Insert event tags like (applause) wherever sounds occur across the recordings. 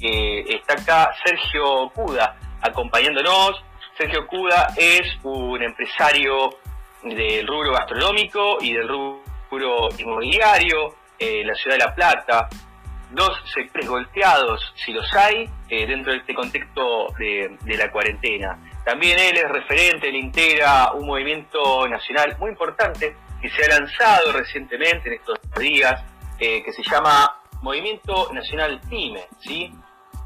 eh, está acá Sergio Cuda acompañándonos. Sergio Cuda es un empresario del rubro gastronómico y del rubro inmobiliario en la ciudad de La Plata. Dos sectores golpeados, si los hay, eh, dentro de este contexto de, de la cuarentena. También él es referente, él integra un movimiento nacional muy importante que se ha lanzado recientemente en estos días, eh, que se llama Movimiento Nacional PYME, ¿sí?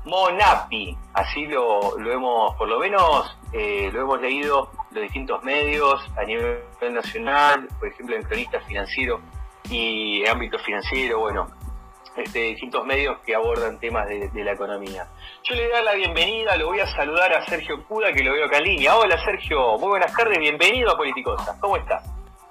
MONAPI, así lo, lo hemos, por lo menos, eh, lo hemos leído los distintos medios a nivel nacional, por ejemplo en cronistas financieros y en ámbito financiero, bueno, este, distintos medios que abordan temas de, de, la economía. Yo le voy a dar la bienvenida, lo voy a saludar a Sergio Cuda, que lo veo acá en línea. Hola Sergio, muy buenas tardes, bienvenido a Politicosa. ¿Cómo estás?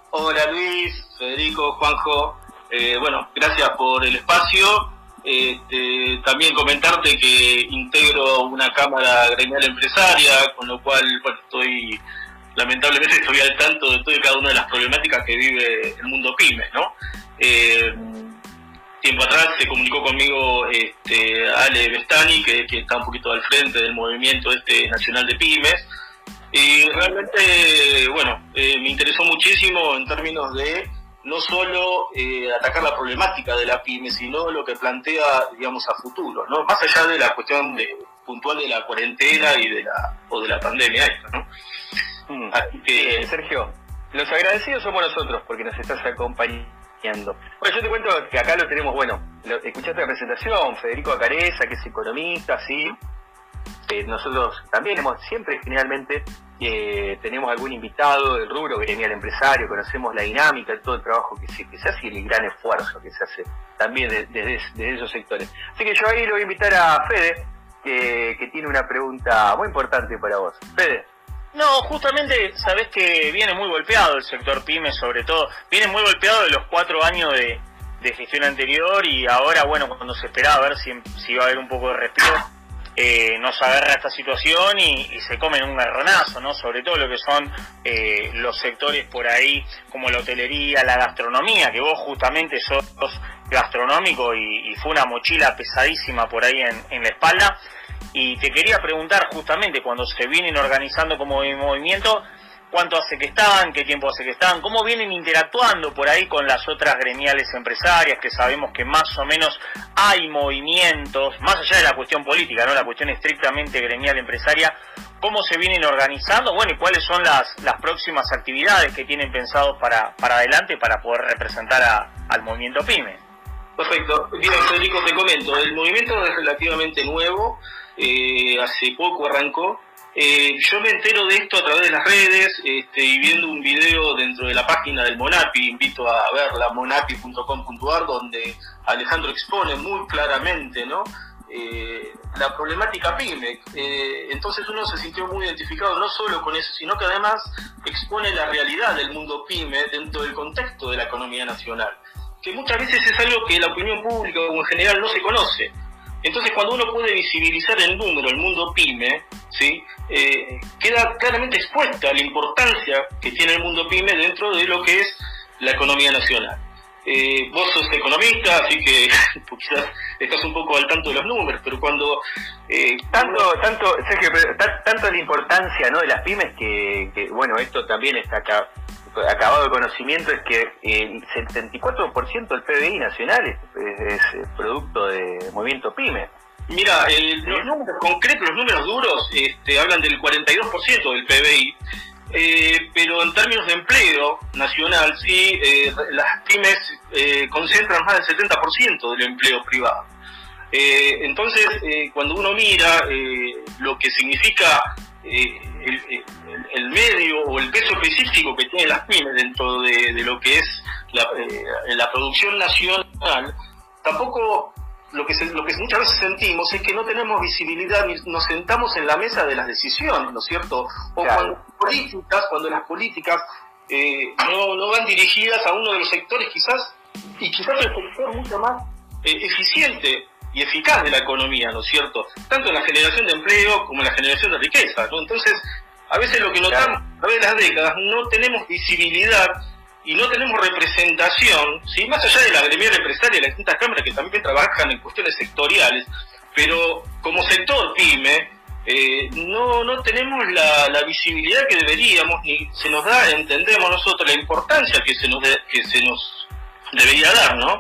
Hola Luis, Federico, Juanjo. Eh, bueno, gracias por el espacio. Este, también comentarte que integro una cámara gremial empresaria, con lo cual estoy lamentablemente estoy al tanto de todo y cada una de las problemáticas que vive el mundo pymes, ¿no? Eh, tiempo atrás se comunicó conmigo este, Ale Bestani, que, que, está un poquito al frente del movimiento este nacional de pymes, y realmente, bueno, eh, me interesó muchísimo en términos de no solo eh, atacar la problemática de la pyme, sino lo que plantea, digamos, a futuro, ¿no? Más allá de la cuestión de, puntual de la cuarentena y de la o de la pandemia esta, ¿no? Mm. Así que, Sergio, los agradecidos somos nosotros porque nos estás acompañando. Bueno, yo te cuento que acá lo tenemos, bueno, lo, escuchaste la presentación, Federico Acareza, que es economista, sí. Nosotros también hemos siempre generalmente eh, tenemos algún invitado del rubro gremial empresario, conocemos la dinámica, todo el trabajo que se, hace y el gran esfuerzo que se hace también desde, esos sectores. Así que yo ahí le voy a invitar a Fede, que, tiene una pregunta muy importante para vos. Fede. No, justamente sabés que viene muy golpeado el sector pyme, sobre todo, viene muy golpeado de los cuatro años de, de gestión anterior y ahora, bueno, cuando se esperaba a ver si, si iba a haber un poco de respiro, eh, nos agarra esta situación y, y, se comen un garronazo, ¿no? Sobre todo lo que son eh, los sectores por ahí como la hotelería, la gastronomía, que vos justamente sos gastronómico y, fue una mochila pesadísima por ahí en, en, la espalda. Y te quería preguntar justamente cuando se vienen organizando como movimiento, cuánto hace que están, qué tiempo hace que están, cómo vienen interactuando por ahí con las otras gremiales empresarias, que sabemos que más o menos hay movimientos, más allá de la cuestión política, no la cuestión estrictamente gremial empresaria, cómo se vienen organizando, bueno, y cuáles son las, las próximas actividades que tienen pensados para, para adelante para poder representar al movimiento PYME. Perfecto. Bien, Federico, te comento, el movimiento es relativamente nuevo, eh, hace poco arrancó, eh, yo me entero de esto a través de las redes este, y viendo un video dentro de la página del Monapi, invito a verla, monapi.com.ar, donde Alejandro expone muy claramente ¿no? Eh, la problemática PYME. Eh, entonces uno se sintió muy identificado no solo con eso, sino que además expone la realidad del mundo PYME dentro del contexto de la economía nacional, que muchas veces es algo que la opinión pública o en general no se conoce. Entonces, cuando uno puede visibilizar el número, el mundo pyme, ¿sí? Eh, queda claramente expuesta la importancia que tiene el mundo pyme dentro de lo que es la economía nacional. Eh, vos sos economista, así que (laughs) quizás estás un poco al tanto de los números, pero cuando... Eh, tanto, tanto, Sergio, tanto la importancia ¿no? de las pymes que, que, bueno, esto también está acá acabado de conocimiento es que el 74% del PBI nacional es, es, es, producto de movimiento PYME. Mira, el, los números concretos, los números duros, este, hablan del 42% del PBI, eh, pero en términos de empleo nacional, sí, eh, las pymes eh, concentran más del 70% del empleo privado. entonces, cuando uno mira lo que significa el, el, el, medio o el peso específico que tienen las pymes dentro de, de lo que es la, eh, la, producción nacional, tampoco lo que, se, lo que muchas veces sentimos es que no tenemos visibilidad ni nos sentamos en la mesa de las decisiones, ¿no es cierto? O claro. cuando, políticas, cuando las políticas eh, no, no van dirigidas a uno de los sectores quizás, y quizás el sector mucho más eh, eficiente y eficaz de la economía, ¿no es cierto? Tanto en la generación de empleo como en la generación de riqueza, ¿no? Entonces, a veces lo que notamos a través de las décadas, no tenemos visibilidad y no tenemos representación, ¿sí? más allá de la gremial empresaria y las distintas cámaras que también trabajan en cuestiones sectoriales, pero como sector pyme, eh, no, no tenemos la, visibilidad que deberíamos, ni se nos da, entendemos nosotros la importancia que se nos, que se nos debería dar, ¿no?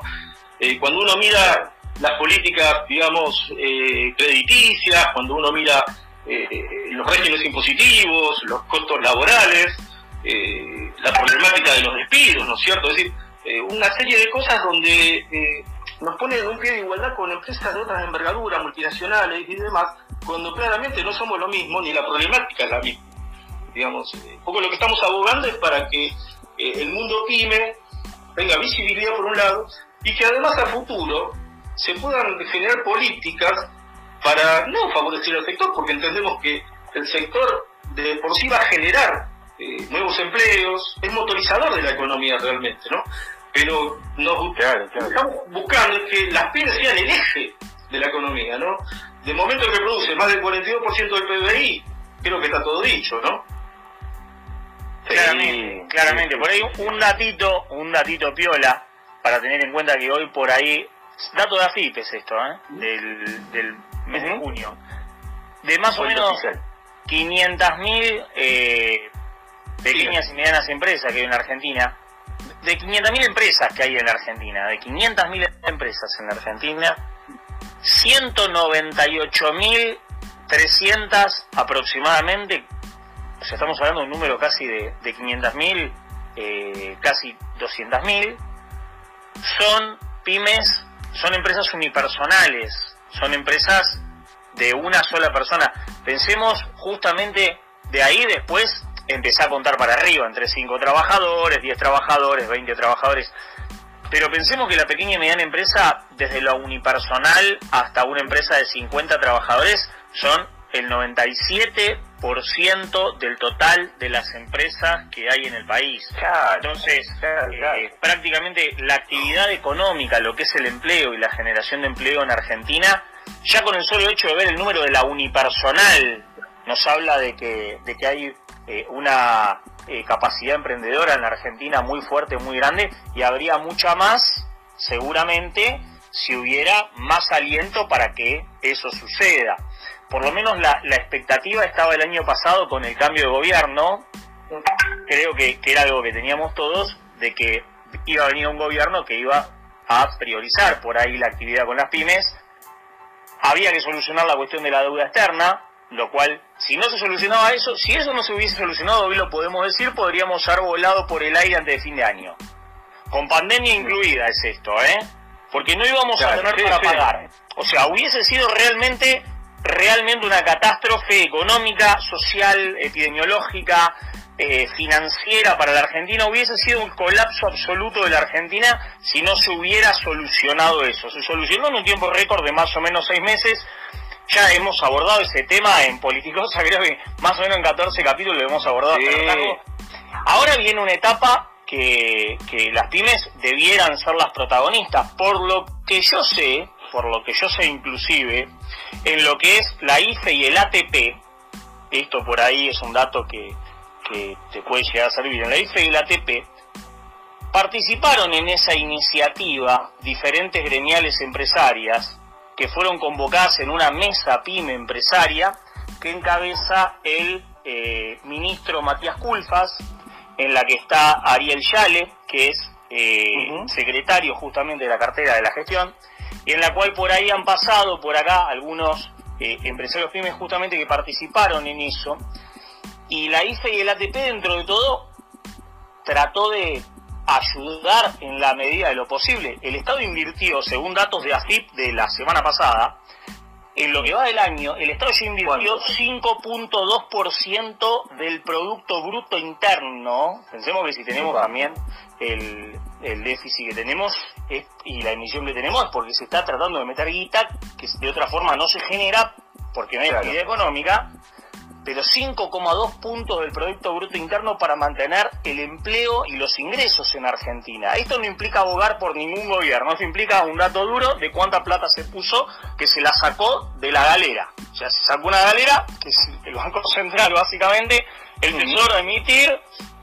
Eh, cuando uno mira las políticas, digamos, eh, crediticias, cuando uno mira los regímenes impositivos, los costos laborales, la problemática de los despidos, ¿no es cierto? Es decir, una serie de cosas donde nos ponen en un pie de igualdad con empresas de otras envergaduras, multinacionales y demás, cuando claramente no somos lo mismo, ni la problemática es la misma. Digamos, eh, un poco lo que estamos abogando es para que eh, el mundo pyme tenga visibilidad por un lado y que además a futuro se puedan generar políticas para no favorecer al sector, porque entendemos que el sector de por sí va a generar eh, nuevos empleos, es motorizador de la economía realmente, ¿no? Pero nos estamos buscando que las pymes sean el eje de la economía, ¿no? De momento que produce más del 42% del PBI, creo que está todo dicho, ¿no? Claramente, claramente. Por ahí un datito, un datito piola, para tener en cuenta que hoy por ahí, dato de AFIP es esto, ¿eh? del, del mes de junio, de más o menos 500.000 eh, pequeñas y medianas empresas que hay en Argentina, de 500.000 empresas que hay en la Argentina, de 500.000 empresas en la Argentina, 198.300 aproximadamente, o sea, estamos hablando de un número casi de, de 500.000, eh, casi 200.000, son pymes, son empresas unipersonales, son empresas de una sola persona. Pensemos justamente de ahí después empezar a contar para arriba, entre 5 trabajadores, 10 trabajadores, 20 trabajadores. Pero pensemos que la pequeña y mediana empresa, desde lo unipersonal hasta una empresa de 50 trabajadores, son el 97% del total de las empresas que hay en el país. Entonces, eh, prácticamente la actividad económica, lo que es el empleo y la generación de empleo en Argentina, ya con el solo hecho de ver el número de la unipersonal, nos habla de que, de que hay eh, una eh, capacidad emprendedora en la Argentina muy fuerte, muy grande, y habría mucha más, seguramente, si hubiera más aliento para que eso suceda. Por lo menos la, expectativa estaba el año pasado con el cambio de gobierno, creo que, que era algo que teníamos todos, de que iba a venir un gobierno que iba a priorizar por ahí la actividad con las pymes. Había que solucionar la cuestión de la deuda externa, lo cual, si no se solucionaba eso, si eso no se hubiese solucionado, hoy lo podemos decir, podríamos haber volado por el aire antes de fin de año. Con pandemia incluida es esto, ¿eh? Porque no íbamos a tener para pagar. O sea, hubiese sido realmente, realmente una catástrofe económica, social, epidemiológica, eh, financiera para la Argentina, hubiese sido un colapso absoluto de la Argentina si no se hubiera solucionado eso. Se solucionó en un tiempo récord de más o menos seis meses, ya hemos abordado ese tema en Politicosa, (laughs) creo que más o menos en 14 capítulos lo hemos abordado. Ahora viene una etapa que, que las pymes debieran ser las protagonistas, por lo que yo sé, por lo que yo sé inclusive, en lo que es la IFE y el ATP, esto por ahí es un dato que, que te puede llegar a servir, en la IFE y el ATP, participaron en esa iniciativa diferentes gremiales empresarias que fueron convocadas en una mesa pyme empresaria que encabeza el eh, ministro Matías Culfas, en la que está Ariel Yale, que es eh, secretario justamente de la cartera de la gestión, y en la cual por ahí han pasado por acá algunos eh, empresarios pymes justamente que participaron en eso, y la IFE y el ATP dentro de todo trató de ayudar en la medida de lo posible. El Estado invirtió, según datos de AFIP de la semana pasada, en lo que va del año, el Estado ya invirtió 5.2% del Producto Bruto Interno. Pensemos que si tenemos también el, el déficit que tenemos y la emisión que tenemos es porque se está tratando de meter guita que de otra forma no se genera porque no hay actividad económica pero 5,2 puntos del Producto Bruto Interno para mantener el empleo y los ingresos en Argentina. Esto no implica abogar por ningún gobierno, esto implica un dato duro de cuánta plata se puso que se la sacó de la galera. O sea, se sacó una galera, que es el Banco (laughs) Central básicamente, el Tesoro a emitir,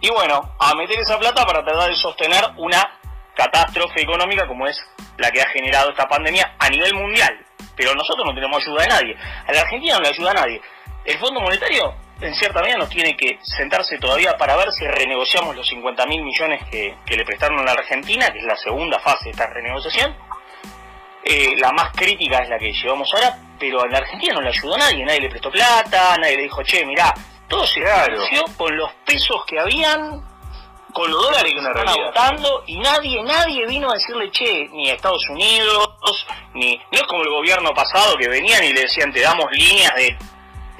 y bueno, a meter esa plata para tratar de sostener una catástrofe económica como es la que ha generado esta pandemia a nivel mundial pero nosotros no tenemos ayuda de nadie. A la Argentina no le ayuda a nadie. El Fondo Monetario, en cierta medida, nos tiene que sentarse todavía para ver si renegociamos los 50 mil millones que, le prestaron a la Argentina, que es la segunda fase de esta renegociación. Eh, la más crítica es la que llevamos ahora, pero a la Argentina no le ayudó a nadie, nadie le prestó plata, nadie le dijo, che, mirá, todo se financió con los pesos que habían, con los dólares que se están agotando, y nadie, nadie vino a decirle, che, ni a Estados Unidos, ni, no es como el gobierno pasado que venían y le decían, te damos líneas de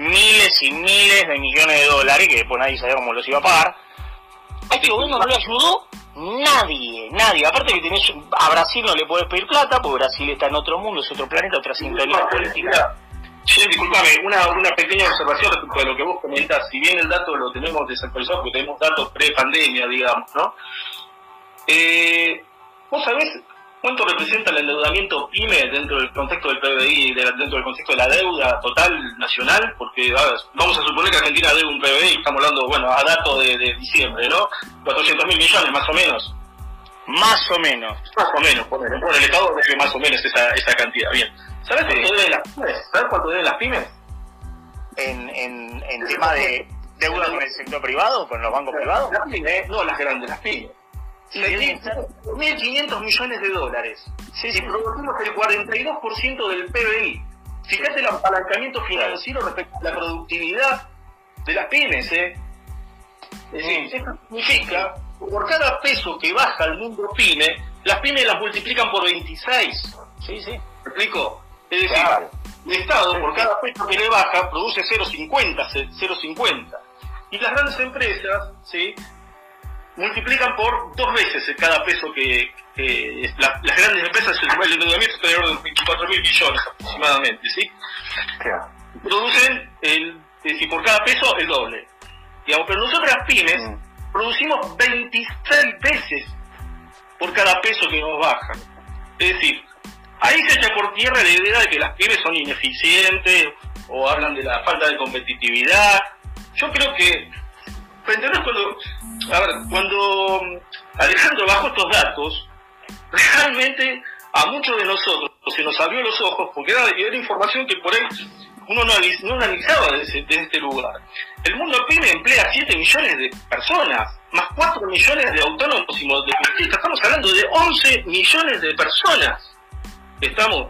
miles y miles de millones de dólares, que después nadie sabía cómo los iba a pagar. A este gobierno no le ayudó nadie, nadie. Aparte que tenés, a Brasil no le podés pedir plata, porque Brasil está en otro mundo, es otro planeta, otra sintonía política. Sí, disculpame, una, una pequeña observación respecto a lo que vos comentás. Si bien el dato lo tenemos desactualizado, porque tenemos datos pre-pandemia, digamos, ¿no? Eh, ¿Vos sabés cuánto representa el endeudamiento PYME dentro del contexto del PBI, dentro del contexto de la deuda total nacional? Porque vamos a suponer que Argentina debe un PBI, estamos hablando, bueno, a datos de, diciembre, ¿no? 400 mil millones, más o menos. Más o menos. Más o menos, por el, el Estado debe más o menos esa, esa cantidad. Bien. ¿Sabes cuánto deben las pymes? ¿Sabes cuánto deben las pymes? En, en, en tema de deuda con el sector privado, con los bancos privados. Las pymes, no las grandes, las pymes. 1.500 millones de dólares. Sí, sí. producimos el 42% del PBI. Fíjate el apalancamiento financiero respecto a la productividad de las pymes. ¿eh? Es decir, esto significa, por cada peso que baja el mundo pyme, las pymes las multiplican por 26. Sí, sí. ¿Me explico? Es decir, el Estado por cada peso que le baja produce 0,50, 0,50. Y las grandes empresas, ¿sí? Multiplican por dos veces cada peso que, las grandes empresas, el endeudamiento es alrededor de 24 mil millones aproximadamente, ¿sí? Producen, el, es por cada peso, el doble. Digamos, pero nosotros las pymes mm. producimos 26 veces por cada peso que nos bajan. Es decir, ahí se echa por tierra la idea de que las pymes son ineficientes o hablan de la falta de competitividad. Yo creo que ¿entendés cuando, a ver, cuando mm, Alejandro bajó estos datos, realmente a muchos de nosotros se nos abrió los ojos porque era, información que por ahí uno no, analizaba desde, este lugar. El mundo pyme emplea 7 millones de personas, más 4 millones de autónomos y monotributistas. Estamos hablando de 11 millones de personas. Estamos,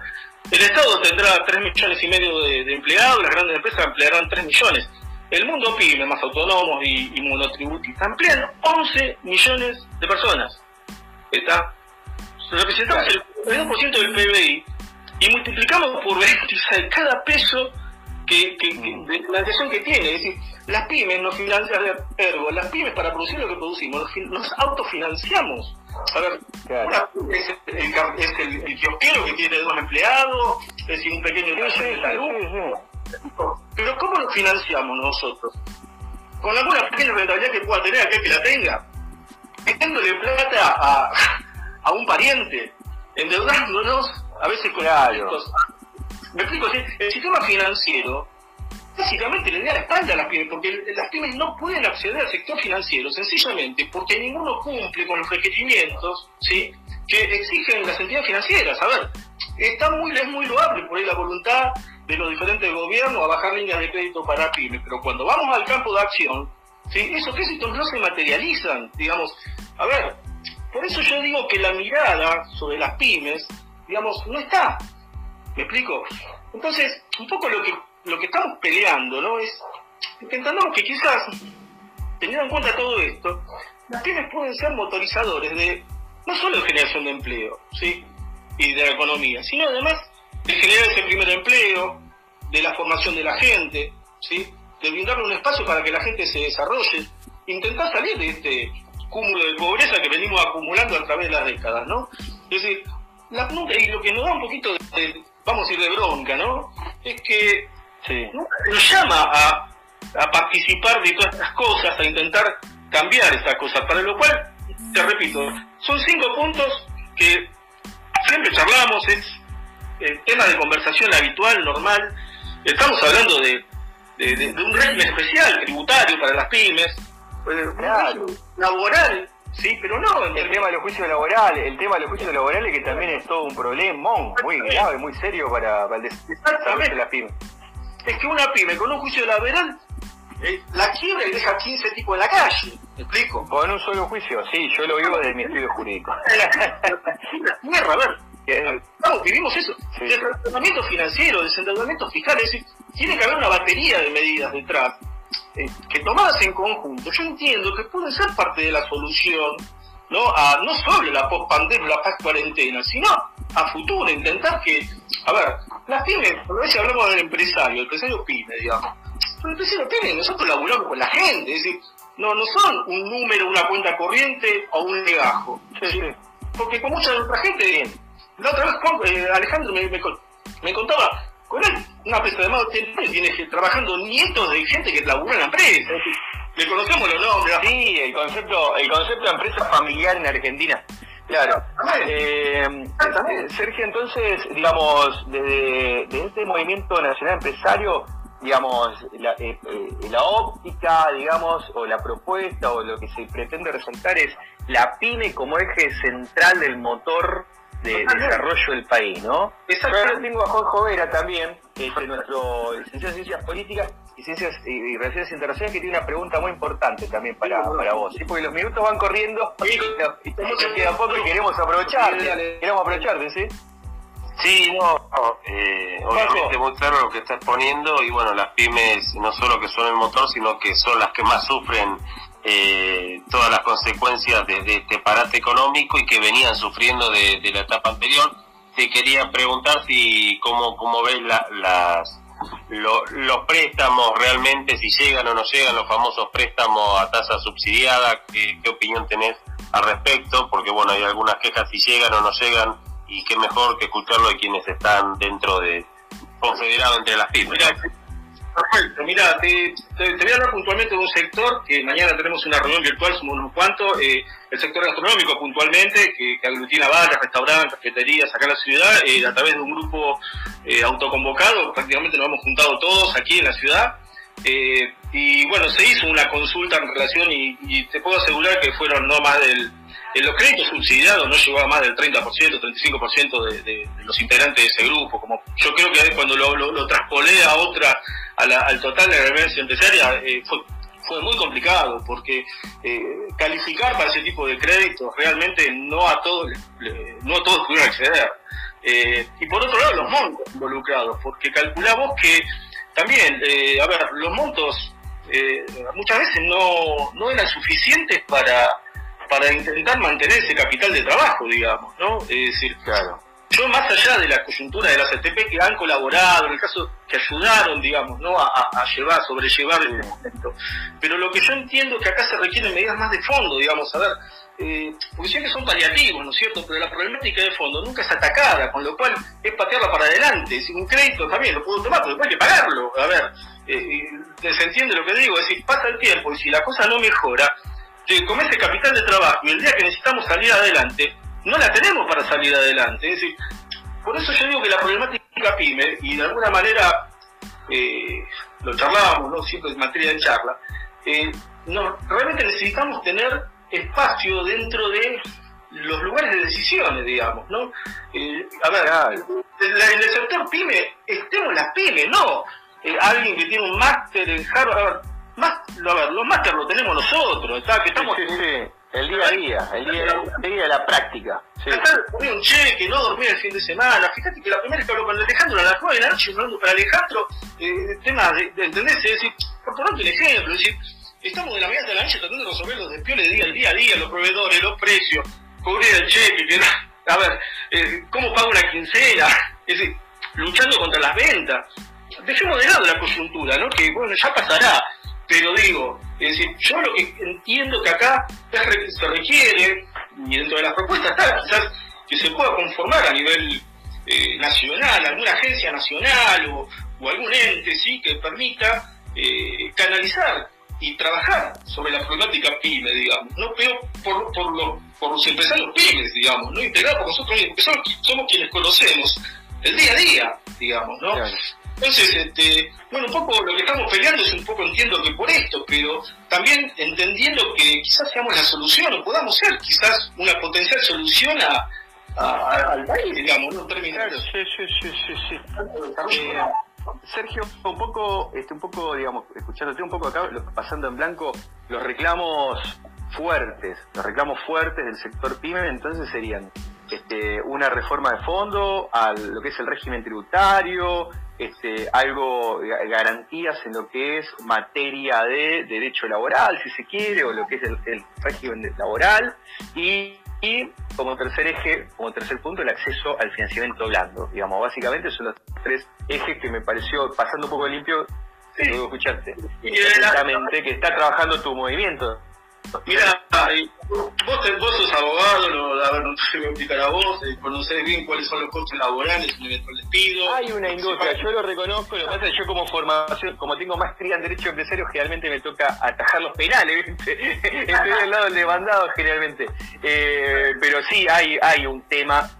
el Estado tendrá 3 millones y medio de, de empleados, las grandes empresas emplearán 3 millones. El mundo pyme, más autónomos y, y monotributistas, emplean 11 millones de personas. ¿Está? Representamos el 42% del PBI y multiplicamos por 26 cada peso que, que, de financiación que tiene. Es decir, las pymes nos financian, ergo, las pymes para producir lo que producimos, nos, autofinanciamos. A ver, es, el, es el, el, que tiene dos empleados, es decir, un pequeño pero ¿cómo lo financiamos nosotros? Con alguna pequeña rentabilidad que pueda tener aquel que la tenga. Metiéndole plata a, a un pariente, endeudándonos a veces con claro. Me explico, el sistema financiero básicamente le da la espalda a las pymes, porque las pymes no pueden acceder al sector financiero, sencillamente porque ninguno cumple con los requerimientos ¿sí? que exigen las entidades financieras. A ver, está muy, es muy loable por ahí la voluntad de los diferentes gobiernos a bajar líneas de crédito para pymes, pero cuando vamos al campo de acción, ¿sí? esos créditos no se materializan, digamos, a ver, por eso yo digo que la mirada sobre las pymes, digamos, no está, ¿me explico? Entonces, un poco lo que, lo que estamos peleando, ¿no? Es intentando que quizás, teniendo en cuenta todo esto, las pymes pueden ser motorizadores de, no solo de generación de empleo, ¿sí? Y de la economía, sino además de generar ese primer empleo, de la formación de la gente, ¿sí? de brindarle un espacio para que la gente se desarrolle, intentar salir de este cúmulo de pobreza que venimos acumulando a través de las décadas, ¿no? Es decir, la, y lo que nos da un poquito de, vamos a ir de bronca, ¿no? Es que nos llama a, a participar de todas estas cosas, a intentar cambiar estas cosas, para lo cual, te repito, son cinco puntos que siempre charlamos, es el tema de conversación habitual, normal. Estamos hablando de, un régimen especial, tributario para las pymes, eh, laboral Sí, pero no. El, tema de los juicios laborales, el tema de los juicios laborales que también es todo un problema muy grave, muy serio para, el desarrollo de la pyme. Es que una pyme con un juicio laboral eh, la quiebra y deja 15 tipos en la calle. ¿Me explico? Con un solo juicio, sí, yo lo vivo desde mi estudio jurídico. (laughs) Tierra, a ver. Vivimos eso. Sí. Desendeudamiento financiero, desendeudamiento fiscal, es decir, tiene que haber una batería de medidas detrás eh, que tomadas en conjunto, yo entiendo que pueden ser parte de la solución, ¿no? A, no solo la post-pandemia, la post-cuarentena, sino a futuro, intentar que, a ver, las pymes, a veces hablamos del empresario, el empresario pyme, digamos, pero el empresario pyme, nosotros laburamos con la gente, es decir, no, no son un número, una cuenta corriente o un legajo, porque con mucha otra gente, la otra vez eh, Alejandro me, me, me contaba, con él, una empresa de más de tiene trabajando nietos de gente que labura en la empresa. Le conocemos los nombres. Sí, el concepto, el concepto de empresa familiar en Argentina. Claro. Eh, Sergio, entonces, digamos, desde, este movimiento nacional empresario, digamos, la, eh, la óptica, digamos, o la propuesta, o lo que se pretende resaltar es la pyme como eje central del motor de desarrollo del país, ¿no? Yo tengo a Jorge Vera también, este, nuestro licenciado en Ciencias Políticas y Ciencias y Relaciones Internacionales, que tiene una pregunta muy importante también para, para vos, ¿sí? porque los minutos van corriendo y, nos queda poco y queremos aprovecharte, queremos aprovecharte, ¿sí? Sí, no, eh, obviamente muy claro lo que está exponiendo y bueno, las pymes no solo que son el motor, sino que son las que más sufren eh, todas las consecuencias de, este parate económico y que venían sufriendo de, la etapa anterior. Te quería preguntar si cómo, cómo ves las, los préstamos realmente, si llegan o no llegan los famosos préstamos a tasa subsidiada, ¿qué, opinión tenés al respecto? Porque bueno, hay algunas quejas si llegan o no llegan y qué mejor que escucharlo de quienes están dentro de confederado entre las pymes. Perfecto, mira, te, voy a hablar puntualmente de un sector que mañana tenemos una reunión virtual, somos unos cuantos, eh, el sector gastronómico puntualmente, que, aglutina bares, restaurantes, cafeterías acá en la ciudad, eh, a través de un grupo eh, autoconvocado, prácticamente nos hemos juntado todos aquí en la ciudad. y bueno, se hizo una consulta en relación y te puedo asegurar que fueron no más del en los créditos subsidiados no llegó a más del 30%, 35% de, de, los integrantes de ese grupo. Como yo creo que cuando lo, lo, traspolé a otra, al total de la reverencia empresaria, eh, fue, fue muy complicado porque eh, calificar para ese tipo de créditos realmente no a todos, no a todos pudieron acceder. Eh, y por otro lado, los montos involucrados, porque calculamos que también, a ver, los montos muchas veces no, no eran suficientes para para intentar mantener ese capital de trabajo, digamos, ¿no? Es decir, claro. Yo más allá de la coyuntura de las ATP que han colaborado, en el caso que ayudaron, digamos, ¿no? A, llevar, sobrellevar el momento. Pero lo que yo entiendo es que acá se requieren medidas más de fondo, digamos, a ver, eh, porque que son paliativos, ¿no es cierto? Pero la problemática de fondo nunca es atacada, con lo cual es patearla para adelante. Si un crédito también lo puedo tomar, pero después hay que pagarlo. A ver, eh, eh, se entiende lo que digo, es decir, pasa el tiempo y si la cosa no mejora, con ese capital de trabajo y el día que necesitamos salir adelante, no la tenemos para salir adelante. Es decir, por eso yo digo que la problemática PYME, y de alguna manera eh, lo charlábamos, ¿no? siempre en materia de charla, eh, no, realmente necesitamos tener espacio dentro de los lugares de decisiones, digamos, ¿no? Eh, a ver, en el sector PYME, estemos las PYME, no alguien que tiene un máster en Harvard, más, a ver, los máster lo tenemos nosotros, está, que estamos... Sí, sí, El día a día, el día, el día de la práctica. Sí. un cheque, no dormir el fin de semana. Fíjate que la primera vez que hablo con Alejandro a las 9 de la noche, hablando para Alejandro, eh, temas de, de, ¿entendés? Es decir, por ponerte un ejemplo, es decir, estamos de la mañana a la noche tratando de resolver los despioles de día, al día a día, los proveedores, los precios, cubrir el cheque, que, a ver, eh, cómo pago una quincena, es decir, luchando contra las ventas. Dejemos de lado la coyuntura, ¿no? Que bueno, ya pasará pero digo, es decir, yo lo que entiendo que acá se requiere, y dentro de las propuestas está quizás que se pueda conformar a nivel eh, nacional, alguna agencia nacional o, algún ente sí que permita eh, canalizar y trabajar sobre la problemática PYME, digamos, no pero por, por, los, por los empresarios pymes, digamos, no integrados por nosotros mismos, somos, somos, quienes conocemos el día a día, digamos, ¿no? Entonces, este, bueno, un poco lo que estamos peleando es un poco, entiendo que por esto, pero también entendiendo que quizás seamos la solución o podamos ser quizás una potencial solución a, al país, digamos, ¿no? Sí, sí, sí, sí. sí. Eh, Sergio, un poco, este, un poco, digamos, escuchándote un poco acá, pasando en blanco, los reclamos fuertes, los reclamos fuertes del sector PYME, entonces serían este, una reforma de fondo a lo que es el régimen tributario, este, algo, garantías en lo que es materia de derecho laboral, si se quiere, o lo que es el, el régimen laboral, y y como tercer eje, como tercer punto, el acceso al financiamiento blando. Digamos, básicamente son los tres ejes que me pareció, pasando un poco limpio, sí. escucharte. Exactamente, que está trabajando tu movimiento. Mira, vos, vos sos abogado, a ver, no te voy a explicar a vos, eh, conocés bien cuáles son los costos laborales, un eventual despido. Hay una industria, yo lo reconozco, lo que pasa es que yo como formación, como tengo maestría en Derecho Empresario, generalmente me toca atajar los penales, ¿viste? (laughs) Estoy del lado del demandado generalmente. Eh, pero sí, hay, hay un tema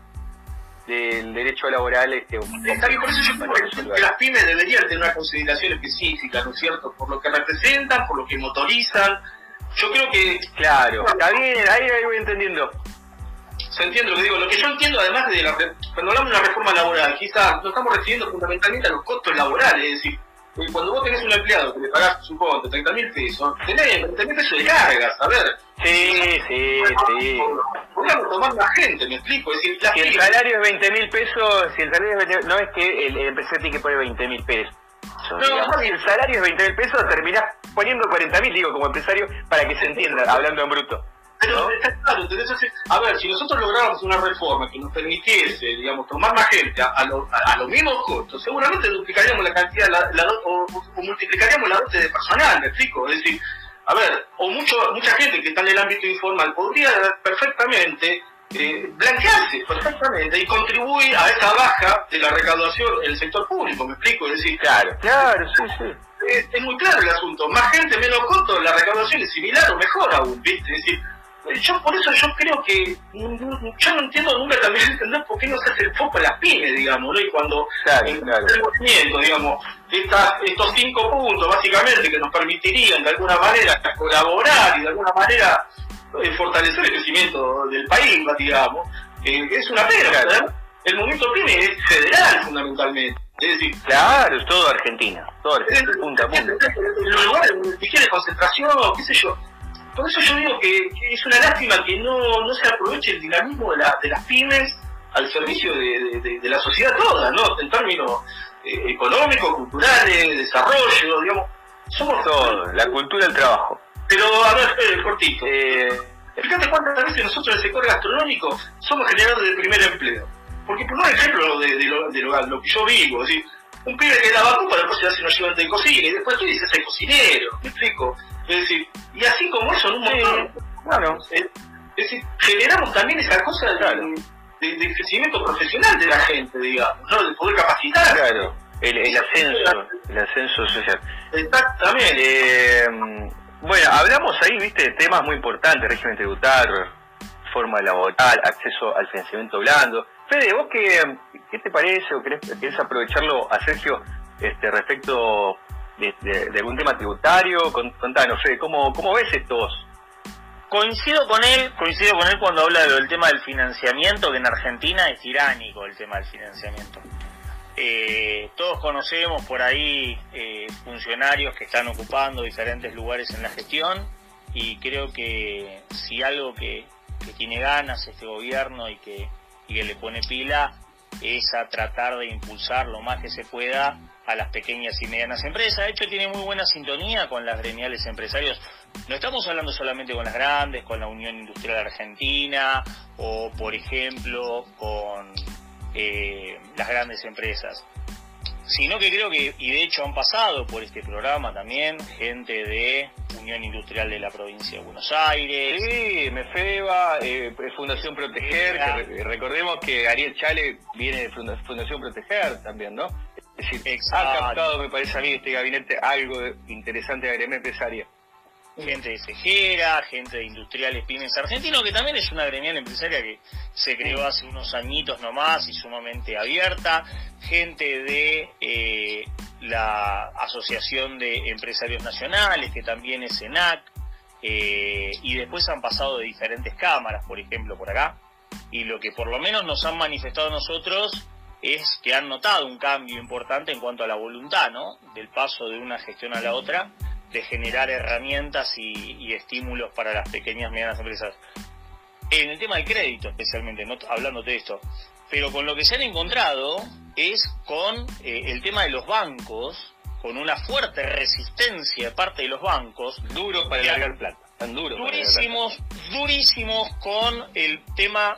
del derecho laboral. Este, Está bien, por eso yo creo que las pymes deberían tener una consideración específica, ¿no es cierto? Por lo que representan, por lo que motorizan yo creo que... Claro, está bien, ahí, voy entendiendo. Se entiende lo que digo. Lo que yo entiendo, además de la, cuando hablamos de una reforma laboral, quizás nos estamos refiriendo fundamentalmente a los costos laborales. Es decir, cuando vos tenés un empleado que le pagás, supongo, 30 mil pesos, tenés 30 mil pesos de cargas, a ver. Sí, sí, sí. Podríamos tomar más gente, me explico. Es decir, si el salario es 20 mil pesos, si el salario es 20, no es que el, el empresario tiene que poner 20 mil pesos. No, si el salario es 20 mil pesos, terminás poniendo 40 mil, digo, como empresario, para que se entienda, hablando en bruto. Pero está claro, entonces, a ver, si nosotros lográramos una reforma que nos permitiese, digamos, tomar más gente a, los mismos costos, seguramente duplicaríamos la cantidad o, multiplicaríamos la dote de personal, me explico. Es decir, a ver, o mucho, mucha gente que está en el ámbito informal podría perfectamente eh, blanquearse perfectamente y contribuir a esa baja de la recaudación en el sector público, me explico, es decir, claro, claro, sí, sí. Es, muy claro el asunto, más gente, menos costo, la recaudación es similar o mejor aún, ¿viste? Es decir, yo por eso yo creo que yo no entiendo nunca también (laughs) entender por qué no se hace el foco en las pymes, digamos, ¿no? Y cuando claro, el, movimiento, digamos, estos cinco puntos básicamente que nos permitirían de alguna manera colaborar y de alguna manera eh, fortalecer el crecimiento del país, digamos, eh, es una pena. El movimiento PYME es federal fundamentalmente. Es decir, claro, es todo Argentina, todo Argentina, punta a punta. Los lugares quiere concentración, qué sé yo. Por eso yo digo que, es una lástima que no, no se aproveche el dinamismo de, la, de las pymes al servicio de, de, la sociedad toda, ¿no? En términos eh, económicos, culturales, desarrollo, digamos. Somos todo, la cultura del trabajo. Pero, a ver, espere, cortito. Eh, fíjate cuántas veces nosotros en el sector gastronómico somos generadores de primer empleo. Porque por un ejemplo de, de, lo, de lo, que yo vivo, ¿sí? un pibe que da para después se hace un ayudante de cocina y después tú dices el cocinero, ¿me explico? Es decir, y así como eso en un montón. Claro. Es, decir, generamos también esa cosa de, de, crecimiento profesional de la gente, digamos, ¿no? De poder capacitar. Claro, el, el ascenso, el ascenso social. Exactamente. Eh, bueno, hablamos ahí, viste, de temas muy importantes, régimen tributario, forma laboral, acceso al financiamiento blando. Fede, ¿vos qué, qué te parece o querés, aprovecharlo a Sergio este, respecto de, algún tema tributario? Contanos, Fede, ¿cómo, ¿cómo ves estos? Coincido con él, coincido con él cuando habla del tema del financiamiento, que en Argentina es tiránico el tema del financiamiento. Eh, todos conocemos por ahí eh, funcionarios que están ocupando diferentes lugares en la gestión y creo que si algo que, tiene ganas este gobierno y que, le pone pila es a tratar de impulsar lo más que se pueda a las pequeñas y medianas empresas. De hecho, tiene muy buena sintonía con las gremiales empresarios. No estamos hablando solamente con las grandes, con la Unión Industrial Argentina o, por ejemplo, con eh, las grandes empresas, sino que creo que, y de hecho han pasado por este programa también, gente de Unión Industrial de la Provincia de Buenos Aires. Sí, Mefeba, eh, Fundación Proteger, recordemos que Ariel Chale viene de Fundación Proteger también, ¿no? Es decir, ha captado, me parece a mí, este gabinete algo interesante de agremia empresaria. Gente de Cejera, gente de Industriales Pymes Argentinos, que también es una gremial empresaria que se creó hace unos añitos nomás y sumamente abierta, gente de eh, la Asociación de Empresarios Nacionales, que también es ENAC, eh, y después han pasado de diferentes cámaras, por ejemplo, por acá, y lo que por lo menos nos han manifestado nosotros es que han notado un cambio importante en cuanto a la voluntad, ¿no? Del paso de una gestión a la otra, de generar herramientas y, estímulos para las pequeñas y medianas empresas. En el tema del crédito, especialmente, no, hablando de esto, pero con lo que se han encontrado es con eh, el tema de los bancos, con una fuerte resistencia de parte de los bancos. Duros para largar plata. Tan duros. Durísimos, durísimos con el tema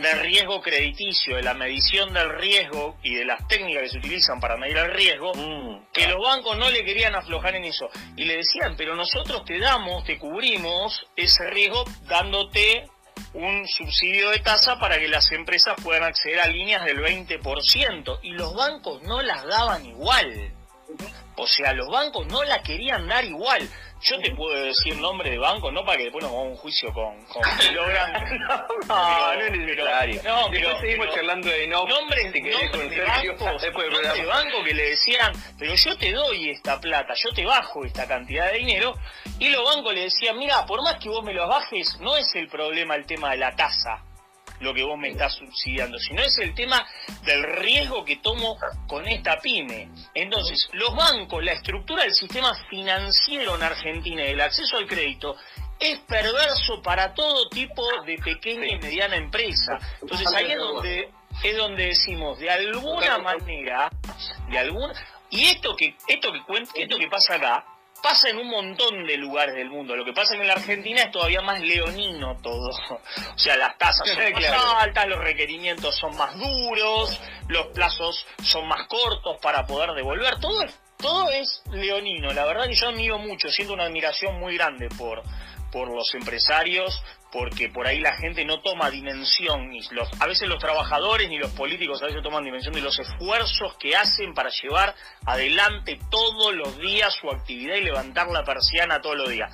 del riesgo crediticio, de la medición del riesgo y de las técnicas que se utilizan para medir el riesgo, mm, que los bancos no le querían aflojar en eso. Y le decían, pero nosotros te damos, te cubrimos ese riesgo dándote un subsidio de tasa para que las empresas puedan acceder a líneas del 20%. Y los bancos no las daban igual. O sea, los bancos no la querían dar igual. Yo te puedo decir nombre de banco, no para que después nos hagamos un juicio con, con (laughs) Kilogram. no, no, no es necesario. No, después seguimos charlando de no, nombres, de bancos, (laughs) de banco que le decían, pero yo te doy esta plata, yo te bajo esta cantidad de dinero, y los bancos le decían, mira, por más que vos me lo bajes, no es el problema el tema de la tasa lo que vos me estás subsidiando, sino es el tema del riesgo que tomo con esta pyme. Entonces, los bancos, la estructura del sistema financiero en Argentina y el acceso al crédito es perverso para todo tipo de pequeña y mediana empresa. Entonces, ahí es donde es donde decimos de alguna manera, de alguna y esto que esto que esto que pasa acá pasa en un montón de lugares del mundo. Lo que pasa en la Argentina es todavía más leonino todo. (laughs) O sea, las tasas son más altas, los requerimientos son más duros, los plazos son más cortos para poder devolver. Todo es, todo es leonino. La verdad que yo admiro mucho, siento una admiración muy grande por, por los empresarios, porque por ahí la gente no toma dimensión, ni los, a veces los trabajadores ni los políticos a veces toman dimensión de los esfuerzos que hacen para llevar adelante todos los días su actividad y levantar la persiana todos los días.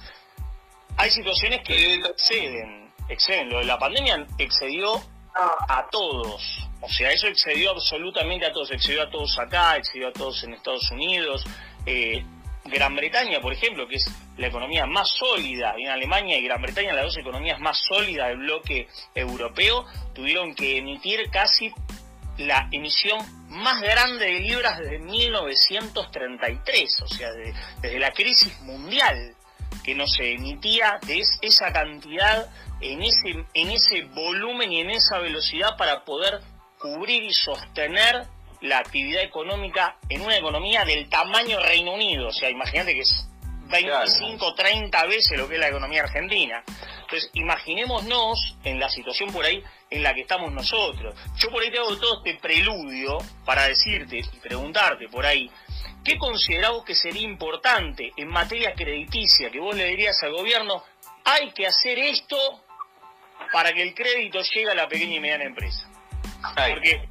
Hay situaciones que exceden, exceden. Lo de la pandemia excedió a todos. O sea, eso excedió absolutamente a todos. Excedió a todos acá, excedió a todos en Estados Unidos. Eh, Gran Bretaña, por ejemplo, que es la economía más sólida, en Alemania y Gran Bretaña, las dos economías más sólidas del bloque europeo, tuvieron que emitir casi la emisión más grande de libras desde 1933, o sea, desde la crisis mundial, que no se emitía de esa cantidad, en ese, en ese volumen y en esa velocidad para poder cubrir y sostener la actividad económica en una economía del tamaño Reino Unido. O sea, imagínate que es 25, 30 veces lo que es la economía argentina. Entonces, imaginémonos en la situación por ahí en la que estamos nosotros. Yo por ahí te hago todo este preludio para decirte y preguntarte por ahí, ¿qué consideramos que sería importante en materia crediticia que vos le dirías al gobierno, hay que hacer esto para que el crédito llegue a la pequeña y mediana empresa? Porque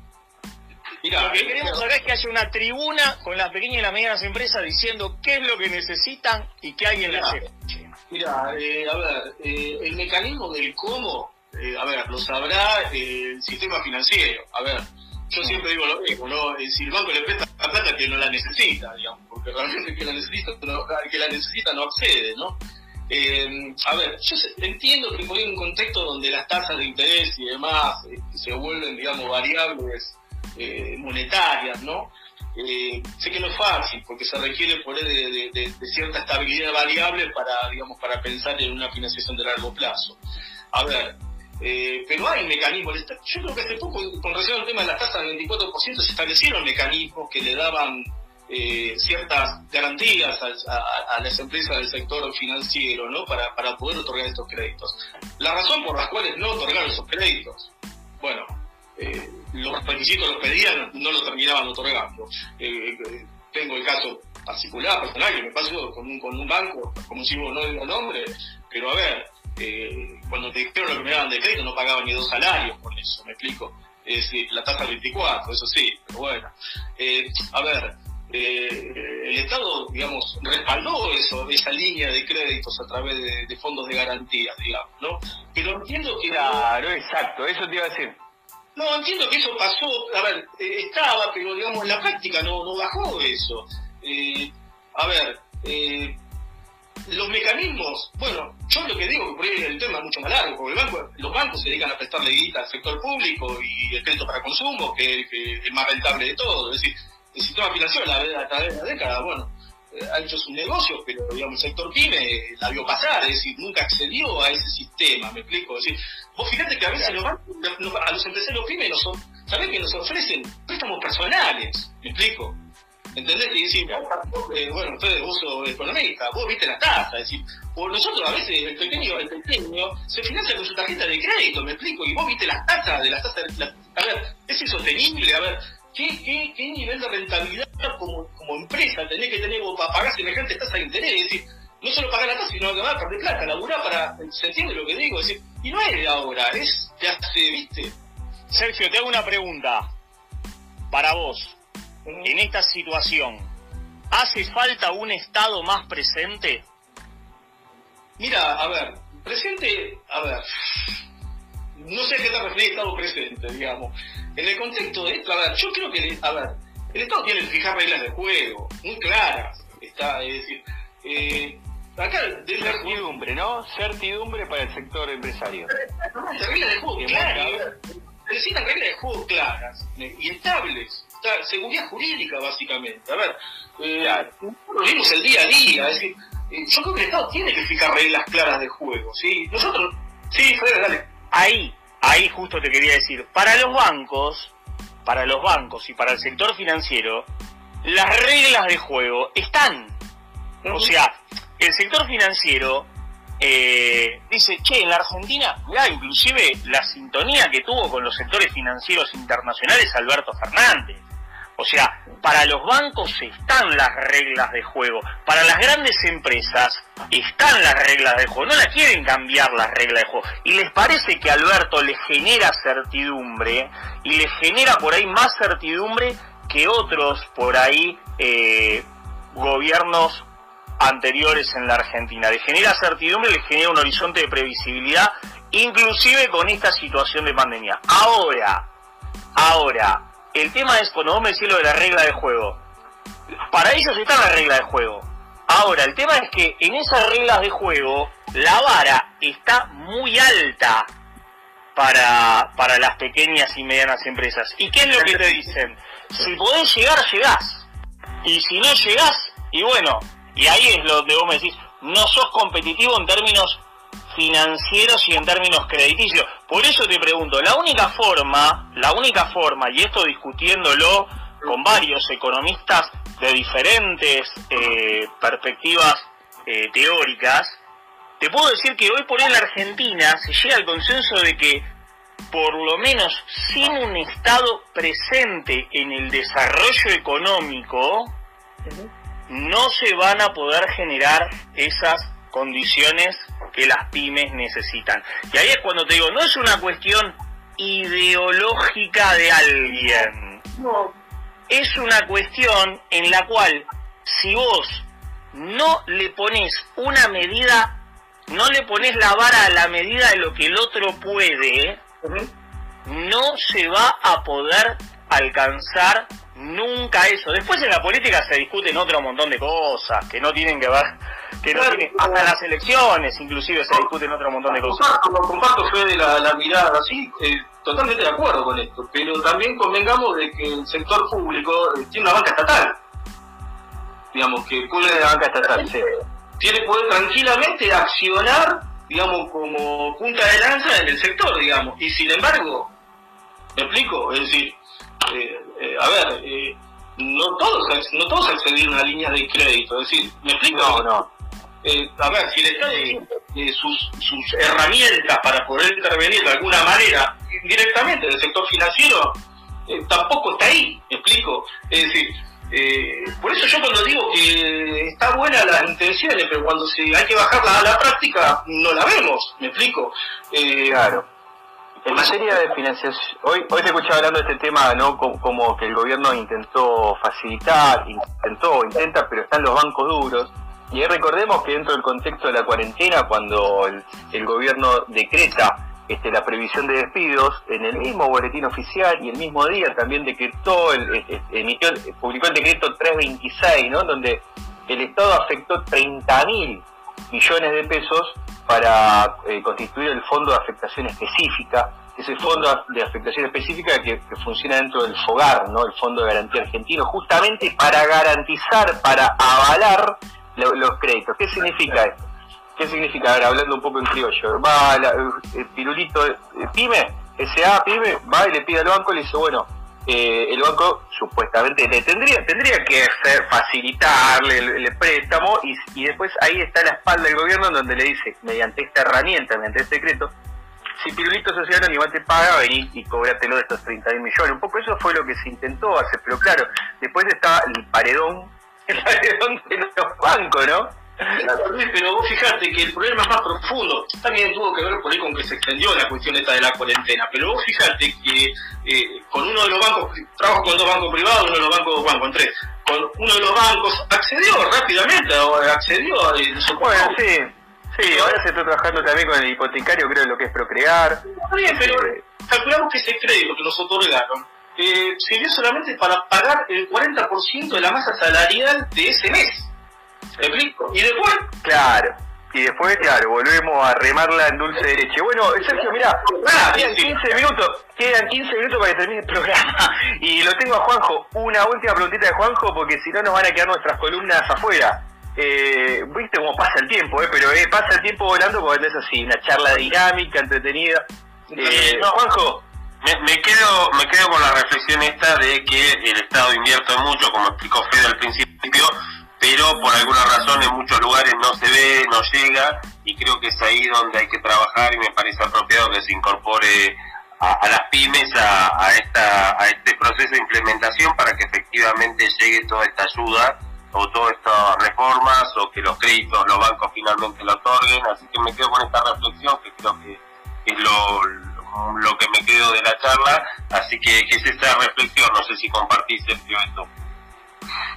lo que queremos acá es que haya una tribuna con las pequeñas y las medianas empresas diciendo qué es lo que necesitan y que alguien las escuche. Mira, eh, a ver, eh, el mecanismo del cómo, eh, a ver, lo sabrá el sistema financiero. A ver, yo siempre digo lo mismo, ¿no? Si el banco le presta la plata que no la necesita, digamos, porque realmente el que la necesita no, que la necesita no accede, ¿no? a ver, yo entiendo que por un contexto donde las tasas de interés y demás se vuelven, digamos, variables eh, monetarias, ¿no? Eh, sé que no es fácil porque se requiere poner de, cierta estabilidad variable para, digamos, para pensar en una financiación de largo plazo. A ver, eh, pero hay mecanismos. Yo creo que hace poco, con relación al tema de las tasas del 24%, se establecieron mecanismos que le daban ciertas garantías a, las empresas del sector financiero, ¿no? Para, para poder otorgar estos créditos. La razón por la cual no otorgar esos créditos, bueno, eh, los requisitos los pedían, no los terminaban otorgando. Eh, eh, tengo el caso particular, personal, que me pasó con un, con un banco, como si vos no digo nombre, pero a ver, cuando te dijeron lo que me daban de crédito no pagaban ni dos salarios por eso, me explico. Es la tasa 24, eso sí, pero bueno. a ver, el Estado, digamos, respaldó eso, esa línea de créditos a través de, fondos de garantía, digamos, ¿no? Pero entiendo que... Claro, exacto, eso te iba a decir. No, entiendo que eso pasó, a ver, estaba, pero digamos, en la práctica no, no bajó eso. a ver, eh, los mecanismos, bueno, yo lo que digo que por ahí el tema es mucho más largo, porque los bancos se dedican a prestarle guita al sector público y el crédito para consumo, que es el, más rentable de todo. Es decir, el sistema financiero a través de la década, bueno, eh, ha hecho sus negocios, pero digamos, el sector PYME la vio pasar, es decir, nunca accedió a ese sistema, me explico. Es decir, vos fíjate que a veces los bancos, a los empresarios PYME, nos, ¿sabés que nos ofrecen préstamos personales? ¿Me explico? ¿Entendés? Y decir, eh, bueno, ustedes, vos sos economista, vos viste la tasa, es decir, o nosotros a veces, el pequeño, el pequeño, se financia con su tarjeta de crédito, me explico, y vos viste las tasas de las tasas, de a ver, es insostenible, a ver, ¿qué, qué, qué nivel de rentabilidad como, como empresa tenés que tener para pagar semejantes tasas de interés? Es decir, no solo pagar la tasa, sino que va a perder plata, laburar para, se entiende lo que digo, es decir, y no es de ahora, es de hace, viste. Sergio, te hago una pregunta, para vos, en esta situación, ¿hace falta un Estado más presente? Mira, a ver, presente, a ver, no sé a qué te refieres Estado presente, digamos. En el contexto de esto, a ver, yo creo que, a ver, el Estado tiene que fijar reglas de juego, muy claras, está, es decir, eh, acá... De certidumbre, ¿no? Certidumbre para el sector empresario. reglas de juego claras, necesitan reglas de juego claras y estables seguridad jurídica, básicamente. A ver, eh, lo vimos el día a día, es decir, eh, yo creo que el Estado tiene que fijar reglas claras de juego, ¿sí? Nosotros, sí, Fred, dale. Ahí, ahí justo te quería decir, para los bancos, para los bancos y para el sector financiero, las reglas de juego están. O sea, el sector financiero eh, dice, che, en la Argentina, ya inclusive la sintonía que tuvo con los sectores financieros internacionales Alberto Fernández. O sea, para los bancos están las reglas de juego, para las grandes empresas están las reglas de juego, no las quieren cambiar las reglas de juego. Y les parece que Alberto le genera certidumbre y le genera por ahí más certidumbre que otros por ahí eh, gobiernos anteriores en la Argentina. Le genera certidumbre, le genera un horizonte de previsibilidad, inclusive con esta situación de pandemia. Ahora, ahora, el tema es cuando vos me decís lo de la regla de juego. Para ellos está la regla de juego. Ahora, el tema es que en esas reglas de juego la vara está muy alta para, para las pequeñas y medianas empresas. ¿Y qué es lo que te dicen? Si podés llegar, llegás. Y si no llegás, y bueno, y ahí es lo que vos me decís, no sos competitivo en términos financieros y en términos crediticios. Por eso te pregunto, la única forma, la única forma, y esto discutiéndolo con varios economistas de diferentes eh, perspectivas eh, teóricas, te puedo decir que hoy por hoy en la Argentina se llega al consenso de que por lo menos sin un Estado presente en el desarrollo económico, no se van a poder generar esas condiciones que las pymes necesitan. Y ahí es cuando te digo, no es una cuestión ideológica de alguien. No. Es una cuestión en la cual si vos no le pones una medida, no le pones la vara a la medida de lo que el otro puede, no se va a poder alcanzar nunca eso. Después en la política se discuten otro montón de cosas que no tienen que ver, que no tienen, hasta las elecciones inclusive se discuten otro montón de cosas. Comparto, comparto Fede la, la mirada, sí, eh, totalmente de acuerdo con esto, pero también convengamos de que el sector público eh, tiene una banca estatal, digamos que puede, banca estatal, tiene, puede tranquilamente accionar, digamos, como punta de lanza en el sector, digamos, y sin embargo, ¿me explico? Es decir, eh, eh, a ver, no todos no todos accedieron a líneas de crédito, es decir, ¿me explico? No, no. A ver, si le Estado sus, sus herramientas para poder intervenir de alguna manera directamente en el sector financiero, tampoco está ahí, ¿me explico? Es decir, por eso yo cuando digo que está buena las intenciones, pero cuando se hay que bajarla a la práctica, no la vemos, ¿me explico? claro En materia de financiación, hoy, hoy te escuché hablando de este tema, ¿no? Como, que el gobierno intentó facilitar, intentó, intenta, pero están los bancos duros. Y recordemos que dentro del contexto de la cuarentena, cuando el, gobierno decreta este, la previsión de despidos, en el mismo boletín oficial y el mismo día también decretó, emitió, publicó el decreto 326, ¿no? Donde el Estado afectó 30 mil millones de pesos para eh, constituir el Fondo de Afectación Específica, ese Fondo de Afectación Específica que, funciona dentro del FOGAR, ¿no? el Fondo de Garantía Argentino, justamente para garantizar, para avalar los créditos. ¿Qué significa esto? ¿Qué significa? Ahora, hablando un poco en criollo, va el pirulito, eh, pyme, SA, pyme, va y le pide al banco y le dice, bueno, eh, el banco supuestamente le tendría tendría que hacer, facilitarle el, préstamo y, y, después ahí está la espalda del gobierno donde le dice, mediante esta herramienta, mediante este decreto, si Pirulito Social igual te paga, vení y cobratelo de estos 30 mil millones. Un poco eso fue lo que se intentó hacer, pero claro, después está el paredón, (laughs) el paredón de los bancos, ¿no? Pero vos fijate que el problema es más profundo. También tuvo que ver por ahí con que se extendió la cuestión esta de la cuarentena. Pero vos fijate que eh, con uno de los bancos, trabajo con dos bancos privados, uno de los bancos, bueno, con tres, con uno de los bancos accedió rápidamente, accedió a Bueno, sí. Sí, ahora se está trabajando también con el hipotecario, creo, lo que es procrear. Bien, pero calculamos que ese crédito que nos otorgaron eh, sirvió solamente para pagar el 40% de la masa salarial de ese mes. Y después. Claro. Y después, claro, volvemos a remarla en dulce derecho. Bueno, Sergio, mira, quedan 15 minutos, quedan 15 minutos para que termine el programa. Y lo tengo a Juanjo. Una última preguntita de Juanjo, porque si no nos van a quedar nuestras columnas afuera. Eh, Viste cómo pasa el tiempo, eh, pero eh, pasa el tiempo volando porque es así, una charla dinámica, entretenida. Eh, no, Juanjo. Me, me, quedo me quedo con la reflexión esta de que el Estado invierte mucho, como explicó Fede al principio, pero por alguna razón en muchos lugares no se ve, no llega, y creo que es ahí donde hay que trabajar y me parece apropiado que se incorpore a, las pymes a, esta, a este proceso de implementación para que efectivamente llegue toda esta ayuda o todas estas reformas o que los créditos los bancos finalmente lo otorguen. Así que me quedo con esta reflexión que creo que es lo, lo que me quedo de la charla. Así que, es esta reflexión, no sé si compartís, Sergio, esto.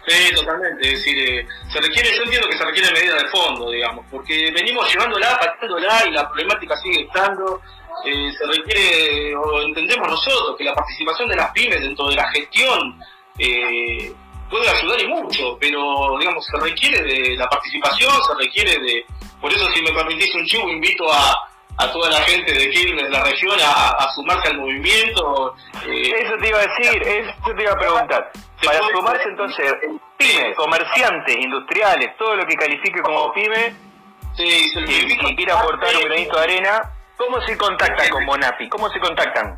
Sí, totalmente. Es decir, eh, se requiere, yo entiendo que se requiere medida de fondo, digamos, porque venimos llevándola, pateándola y la problemática sigue estando. Eh, se requiere, o entendemos nosotros, que la participación de las pymes dentro de la gestión eh, puede ayudar y mucho, pero digamos, se requiere de la participación, se requiere de. Por eso, si me permitís un chivo, invito a, a toda la gente de de la región, a, sumarse al movimiento. eso te iba a decir, eso te iba a preguntar. Para sumarse entonces, pymes, comerciantes, industriales, todo lo que califique como pyme, sí, y, quiera aportar un granito de arena, ¿cómo se contactan con Monapi? ¿Cómo se contactan?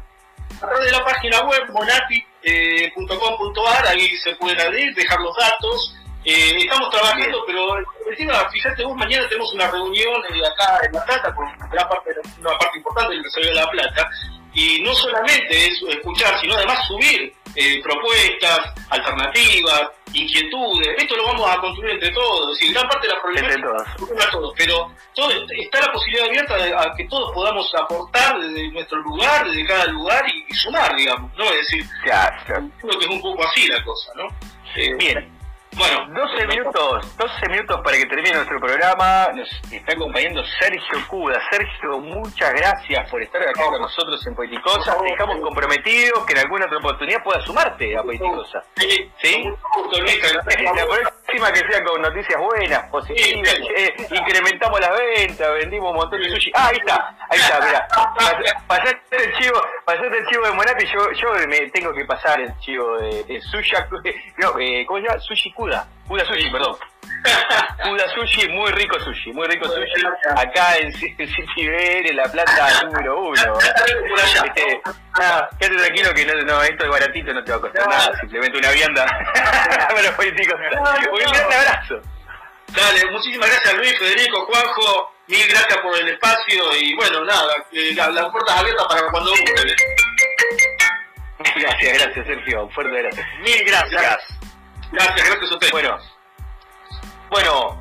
A través de la página web monapi.com.ar, ahí se pueden abrir, dejar los datos. Eh, estamos trabajando, pero encima, fíjate vos, mañana tenemos una reunión eh, acá en La Plata con una parte, una parte importante del desarrollo de La Plata, y no solamente es escuchar, sino además subir eh, propuestas, alternativas, inquietudes. Esto lo vamos a construir entre todos. Y gran parte de la problemática todos. Pero todo, está la posibilidad abierta de, a que todos podamos aportar desde nuestro lugar, desde cada lugar y, sumar, digamos. ¿no? Es decir, creo que es un poco así la cosa, ¿no? Eh, Bien. Bueno, 12 minutos, 12 minutos para que termine nuestro programa. Nos está acompañando Sergio Cuda. Sergio, muchas gracias por estar acá con nosotros en Poeticosa. Dejamos comprometidos que en alguna otra oportunidad pueda sumarte a Poeticosa. Sí, ¿Sí? La próxima que sea con noticias buenas, positivas. Eh, incrementamos las ventas, vendimos un montón de sushi. Ah, ahí está, ahí está, mira. Pasaste el chivo, pasaste el chivo de Monapi. Yo, yo me tengo que pasar el chivo de, de sushi. (laughs) No, eh, ¿Cómo se llama? Sushi Kuda. Kuda Sushi, perdón. (laughs) Kuda Sushi, muy rico sushi, muy rico sushi. Acá en, City en la plata número uno. (laughs) Este, nada, quédate tranquilo que no, no, esto es baratito, no te va a costar nada, simplemente una vianda. (laughs) bueno, políticos. Un gran abrazo. Dale, muchísimas gracias Luis, Federico, Juanjo, mil gracias por el espacio y bueno, nada, eh, las puertas abiertas para cuando gusten. Gracias, gracias Sergio, fuerte gracias. Mil gracias. Gracias, gracias a usted. Bueno, bueno,